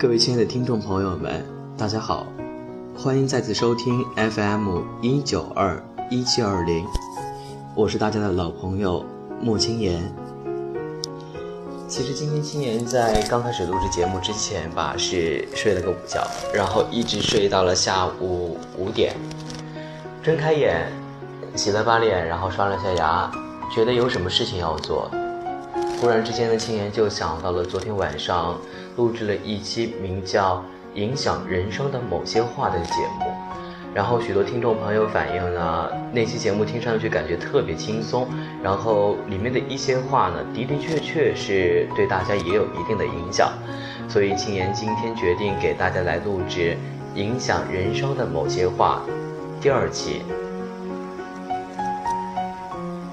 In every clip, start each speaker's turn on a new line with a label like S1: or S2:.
S1: 各位亲爱的听众朋友们，大家好，欢迎再次收听 FM 一九二一七二零，我是大家的老朋友莫青言。其实今天青言在刚开始录制节目之前吧，是睡了个午觉，然后一直睡到了下午五点，睁开眼，洗了把脸，然后刷了下牙，觉得有什么事情要做。忽然之间的青言就想到了昨天晚上录制了一期名叫《影响人生的某些话》的节目，然后许多听众朋友反映呢，那期节目听上去感觉特别轻松，然后里面的一些话呢，的的确确是对大家也有一定的影响，所以青言今天决定给大家来录制《影响人生的某些话》第二期。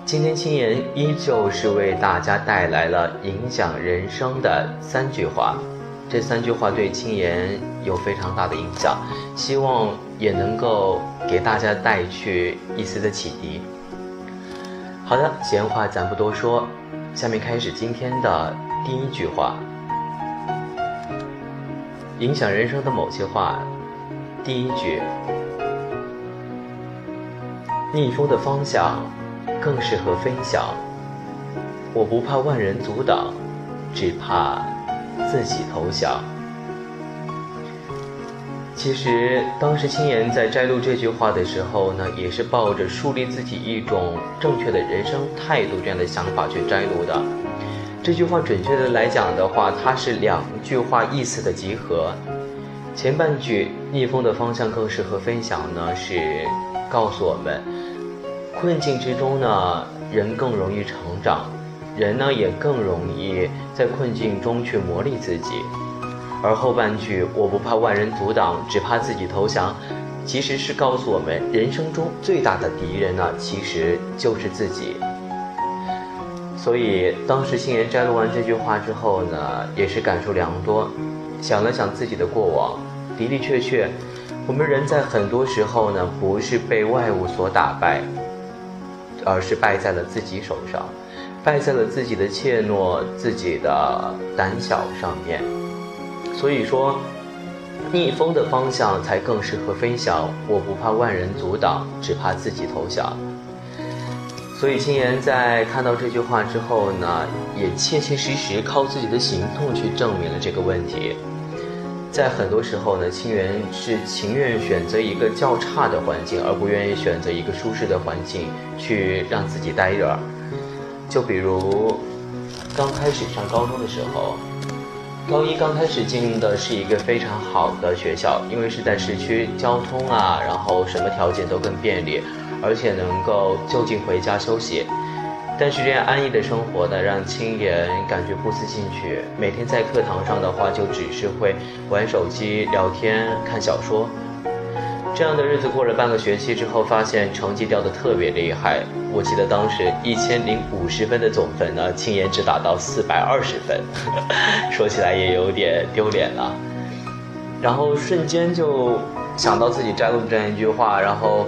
S1: 今天青言依旧是为大家带来了影响人生的三句话，这三句话对青岩有非常大的影响，希望也能够给大家带去一丝的启迪。好的，闲话咱不多说，下面开始今天的第一句话，影响人生的某些话，第一句，逆风的方向。更适合分享。我不怕万人阻挡，只怕自己投降。其实当时青言在摘录这句话的时候呢，也是抱着树立自己一种正确的人生态度这样的想法去摘录的。这句话准确的来讲的话，它是两句话意思的集合。前半句“逆风的方向更适合分享”呢，是告诉我们。困境之中呢，人更容易成长，人呢也更容易在困境中去磨砺自己。而后半句“我不怕万人阻挡，只怕自己投降”，其实是告诉我们，人生中最大的敌人呢，其实就是自己。所以当时星爷摘录完这句话之后呢，也是感触良多，想了想自己的过往，的的确确，我们人在很多时候呢，不是被外物所打败。而是败在了自己手上，败在了自己的怯懦、自己的胆小上面。所以说，逆风的方向才更适合飞翔。我不怕万人阻挡，只怕自己投降。所以青言在看到这句话之后呢，也切切实实靠自己的行动去证明了这个问题。在很多时候呢，清源是情愿选择一个较差的环境，而不愿意选择一个舒适的环境去让自己待着。就比如刚开始上高中的时候，高一刚开始进的是一个非常好的学校，因为是在市区，交通啊，然后什么条件都更便利，而且能够就近回家休息。但是这样安逸的生活呢，让青言感觉不思进取。每天在课堂上的话，就只是会玩手机、聊天、看小说。这样的日子过了半个学期之后，发现成绩掉的特别厉害。我记得当时一千零五十分的总分呢，青言只达到四百二十分，说起来也有点丢脸了。然后瞬间就想到自己摘录这样一句话，然后。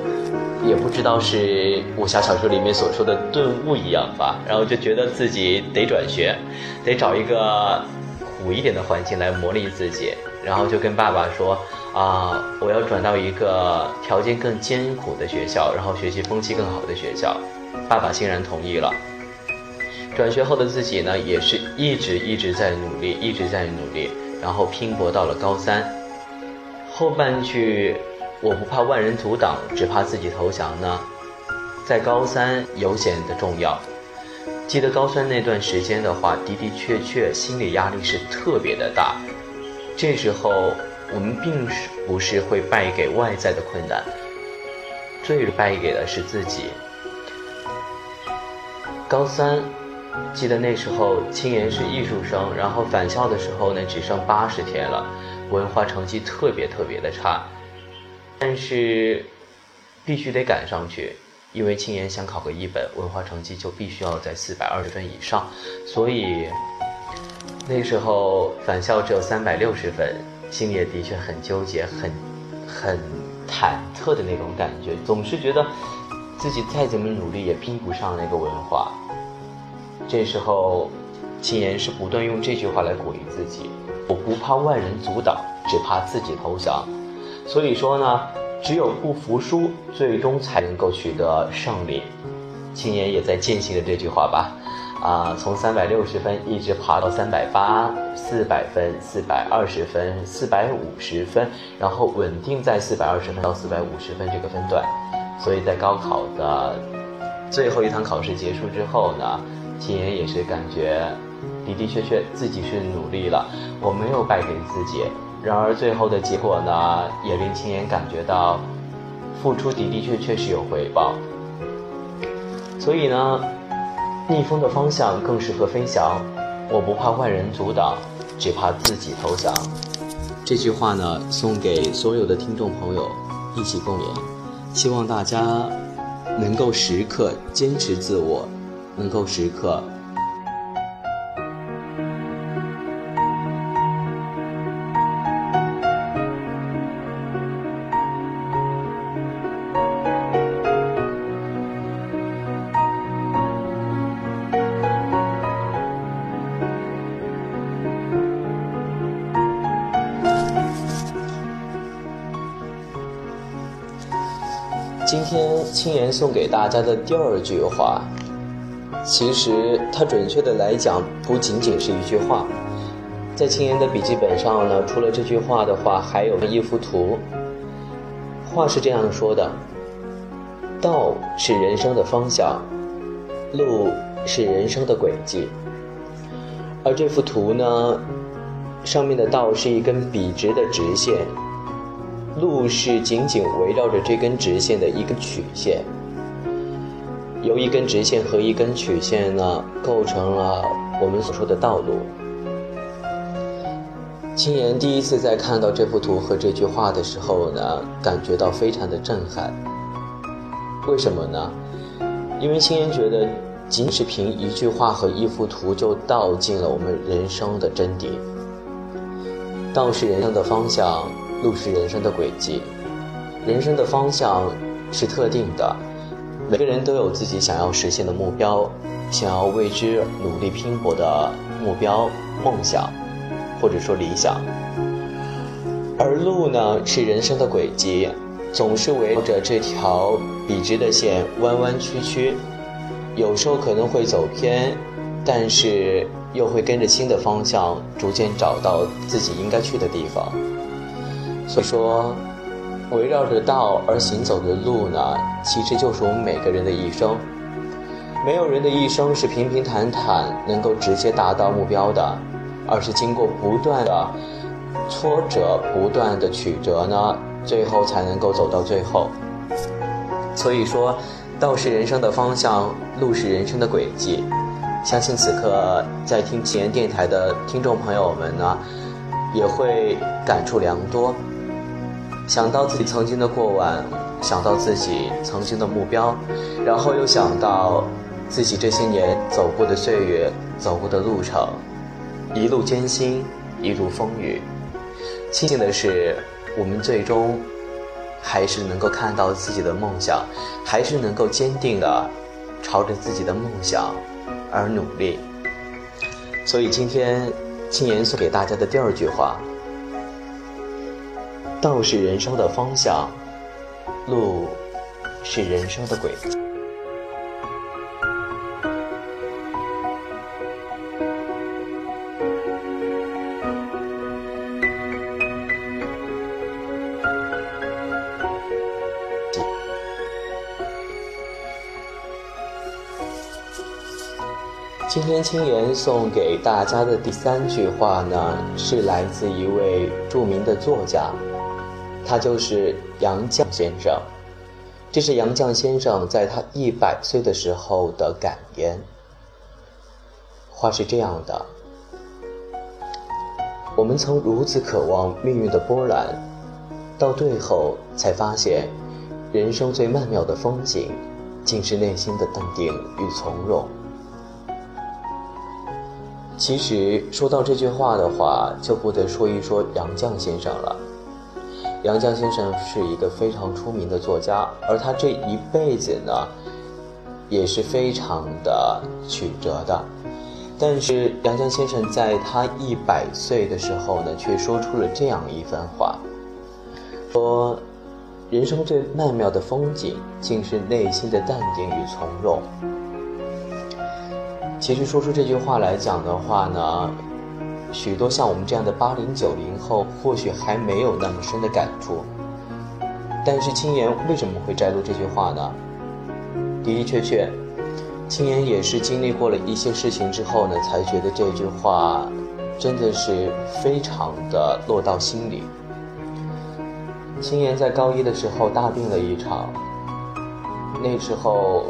S1: 也不知道是武侠小说里面所说的顿悟一样吧，然后就觉得自己得转学，得找一个苦一点的环境来磨砺自己，然后就跟爸爸说啊，我要转到一个条件更艰苦的学校，然后学习风气更好的学校。爸爸欣然同意了。转学后的自己呢，也是一直一直在努力，一直在努力，然后拼搏到了高三。后半句。我不怕万人阻挡，只怕自己投降呢。在高三尤显得重要。记得高三那段时间的话，的的确确心理压力是特别的大。这时候我们并不是会败给外在的困难，最败给的是自己。高三，记得那时候青岩是艺术生，然后返校的时候呢，只剩八十天了，文化成绩特别特别的差。但是，必须得赶上去，因为青岩想考个一本，文化成绩就必须要在四百二十分以上，所以那时候返校只有三百六十分，心里也的确很纠结，很很忐忑的那种感觉，总是觉得自己再怎么努力也拼不上那个文化。这时候，青岩是不断用这句话来鼓励自己，我不怕万人阻挡，只怕自己投降。所以说呢，只有不服输，最终才能够取得胜利。青年也在践行着这句话吧。啊，从三百六十分一直爬到三百八、四百分、四百二十分、四百五十分，然后稳定在四百二十分到四百五十分这个分段。所以在高考的最后一堂考试结束之后呢，青岩也是感觉的的确确自己是努力了，我没有败给自己。然而最后的结果呢，也令青岩感觉到付出的的确确是有回报。所以呢。逆风的方向更适合飞翔，我不怕万人阻挡，只怕自己投降。这句话呢，送给所有的听众朋友，一起共勉。希望大家能够时刻坚持自我，能够时刻。青岩送给大家的第二句话，其实它准确的来讲不仅仅是一句话，在青岩的笔记本上呢，除了这句话的话，还有一幅图。话是这样说的：道是人生的方向，路是人生的轨迹。而这幅图呢，上面的道是一根笔直的直线。路是紧紧围绕着这根直线的一根曲线，由一根直线和一根曲线呢，构成了我们所说的道路。青岩第一次在看到这幅图和这句话的时候呢，感觉到非常的震撼。为什么呢？因为青岩觉得，仅是凭一句话和一幅图，就道尽了我们人生的真谛。道是人生的方向。路是人生的轨迹，人生的方向是特定的，每个人都有自己想要实现的目标，想要为之努力拼搏的目标、梦想，或者说理想。而路呢，是人生的轨迹，总是围绕着这条笔直的线弯弯曲曲，有时候可能会走偏，但是又会跟着新的方向，逐渐找到自己应该去的地方。所以说，围绕着道而行走的路呢，其实就是我们每个人的一生。没有人的一生是平平坦坦能够直接达到目标的，而是经过不断的挫折、不断的曲折呢，最后才能够走到最后。所以说，道是人生的方向，路是人生的轨迹。相信此刻在听奇言电台的听众朋友们呢，也会感触良多。想到自己曾经的过往，想到自己曾经的目标，然后又想到自己这些年走过的岁月、走过的路程，一路艰辛，一路风雨。庆幸的是，我们最终还是能够看到自己的梦想，还是能够坚定的朝着自己的梦想而努力。所以今天，青言送给大家的第二句话。道是人生的方向，路是人生的轨迹。今天青言送给大家的第三句话呢，是来自一位著名的作家。他就是杨绛先生，这是杨绛先生在他一百岁的时候的感言。话是这样的：我们曾如此渴望命运的波澜，到最后才发现，人生最曼妙的风景，竟是内心的淡定与从容。其实说到这句话的话，就不得说一说杨绛先生了。杨绛先生是一个非常出名的作家，而他这一辈子呢，也是非常的曲折的。但是杨绛先生在他一百岁的时候呢，却说出了这样一番话，说：“人生最曼妙的风景，竟是内心的淡定与从容。”其实说出这句话来讲的话呢，许多像我们这样的八零九零后，或许还没有那么深的感触。但是青岩为什么会摘录这句话呢？的的确确。青岩也是经历过了一些事情之后呢，才觉得这句话真的是非常的落到心里。青岩在高一的时候大病了一场，那时候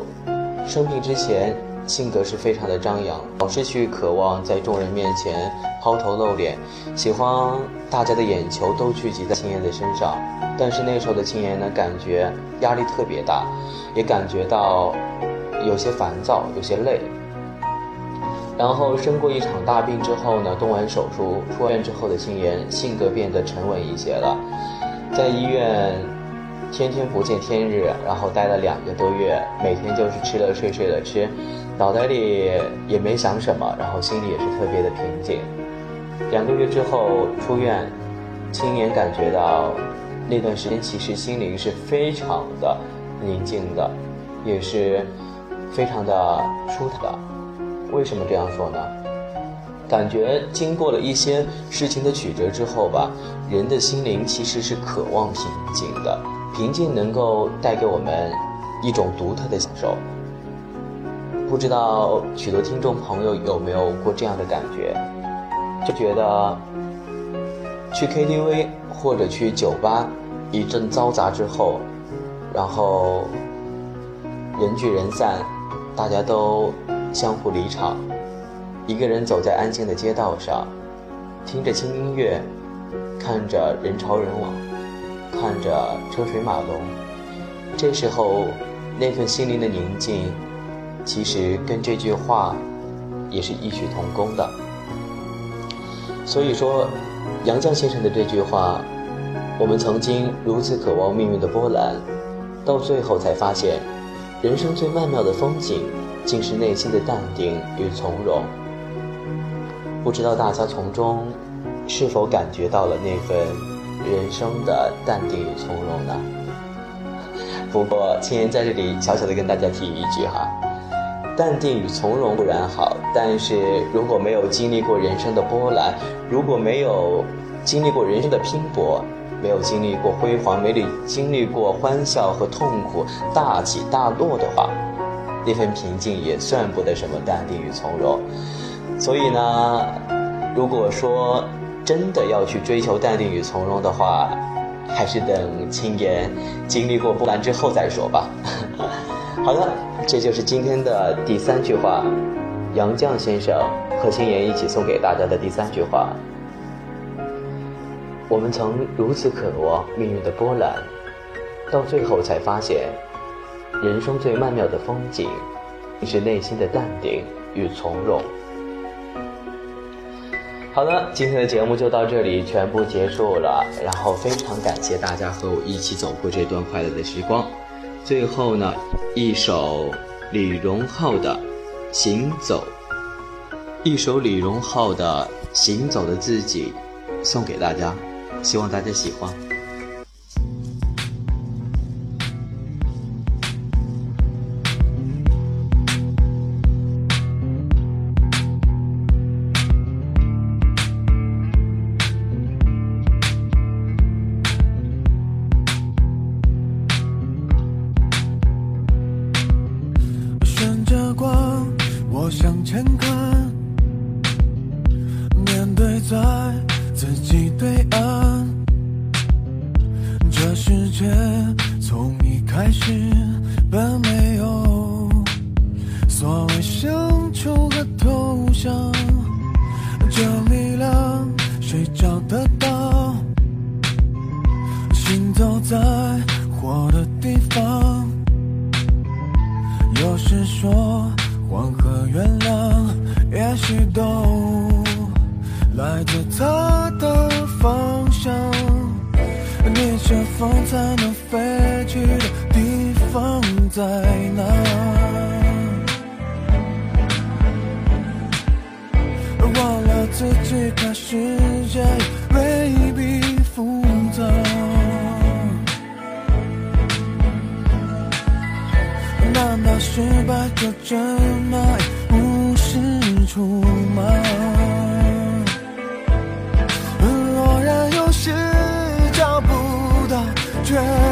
S1: 生病之前性格是非常的张扬，老是去渴望在众人面前抛头露脸，喜欢大家的眼球都聚集在青岩的身上。但是那时候的青岩呢，感觉压力特别大，也感觉到。有些烦躁，有些累。然后生过一场大病之后呢，动完手术出院之后的青岩性格变得沉稳一些了，在医院天天不见天日，然后待了两个多月，每天就是吃了睡，睡了吃，脑袋里也没想什么，然后心里也是特别的平静。两个月之后出院，亲眼感觉到那段时间其实心灵是非常的宁静的，也是。非常的舒坦的，为什么这样说呢？感觉经过了一些事情的曲折之后吧，人的心灵其实是渴望平静的，平静能够带给我们一种独特的享受。不知道许多听众朋友有没有过这样的感觉，就觉得去 KTV 或者去酒吧一阵嘈杂之后，然后人聚人散。大家都相互离场，一个人走在安静的街道上，听着轻音乐，看着人潮人往，看着车水马龙。这时候，那份心灵的宁静，其实跟这句话也是异曲同工的。所以说，杨绛先生的这句话，我们曾经如此渴望命运的波澜，到最后才发现。人生最曼妙的风景，竟是内心的淡定与从容。不知道大家从中是否感觉到了那份人生的淡定与从容呢？不过青岩在这里小小的跟大家提一句哈，淡定与从容固然好，但是如果没有经历过人生的波澜，如果没有经历过人生的拼搏。没有经历过辉煌，没经历过欢笑和痛苦，大起大落的话，那份平静也算不得什么淡定与从容。所以呢，如果说真的要去追求淡定与从容的话，还是等青岩经历过波澜之后再说吧。好的，这就是今天的第三句话，杨绛先生和青岩一起送给大家的第三句话。我们曾如此渴望命运的波澜，到最后才发现，人生最曼妙的风景，是内心的淡定与从容。好了，今天的节目就到这里，全部结束了。然后非常感谢大家和我一起走过这段快乐的时光。最后呢，一首李荣浩的《行走》，一首李荣浩的《行走的自己》，送给大家。希望大家喜欢。
S2: 这世界从一开始本没有所风才能飞去的地方在哪？忘了自己看世界未必复杂。难道失败就真爱不是处吗？到。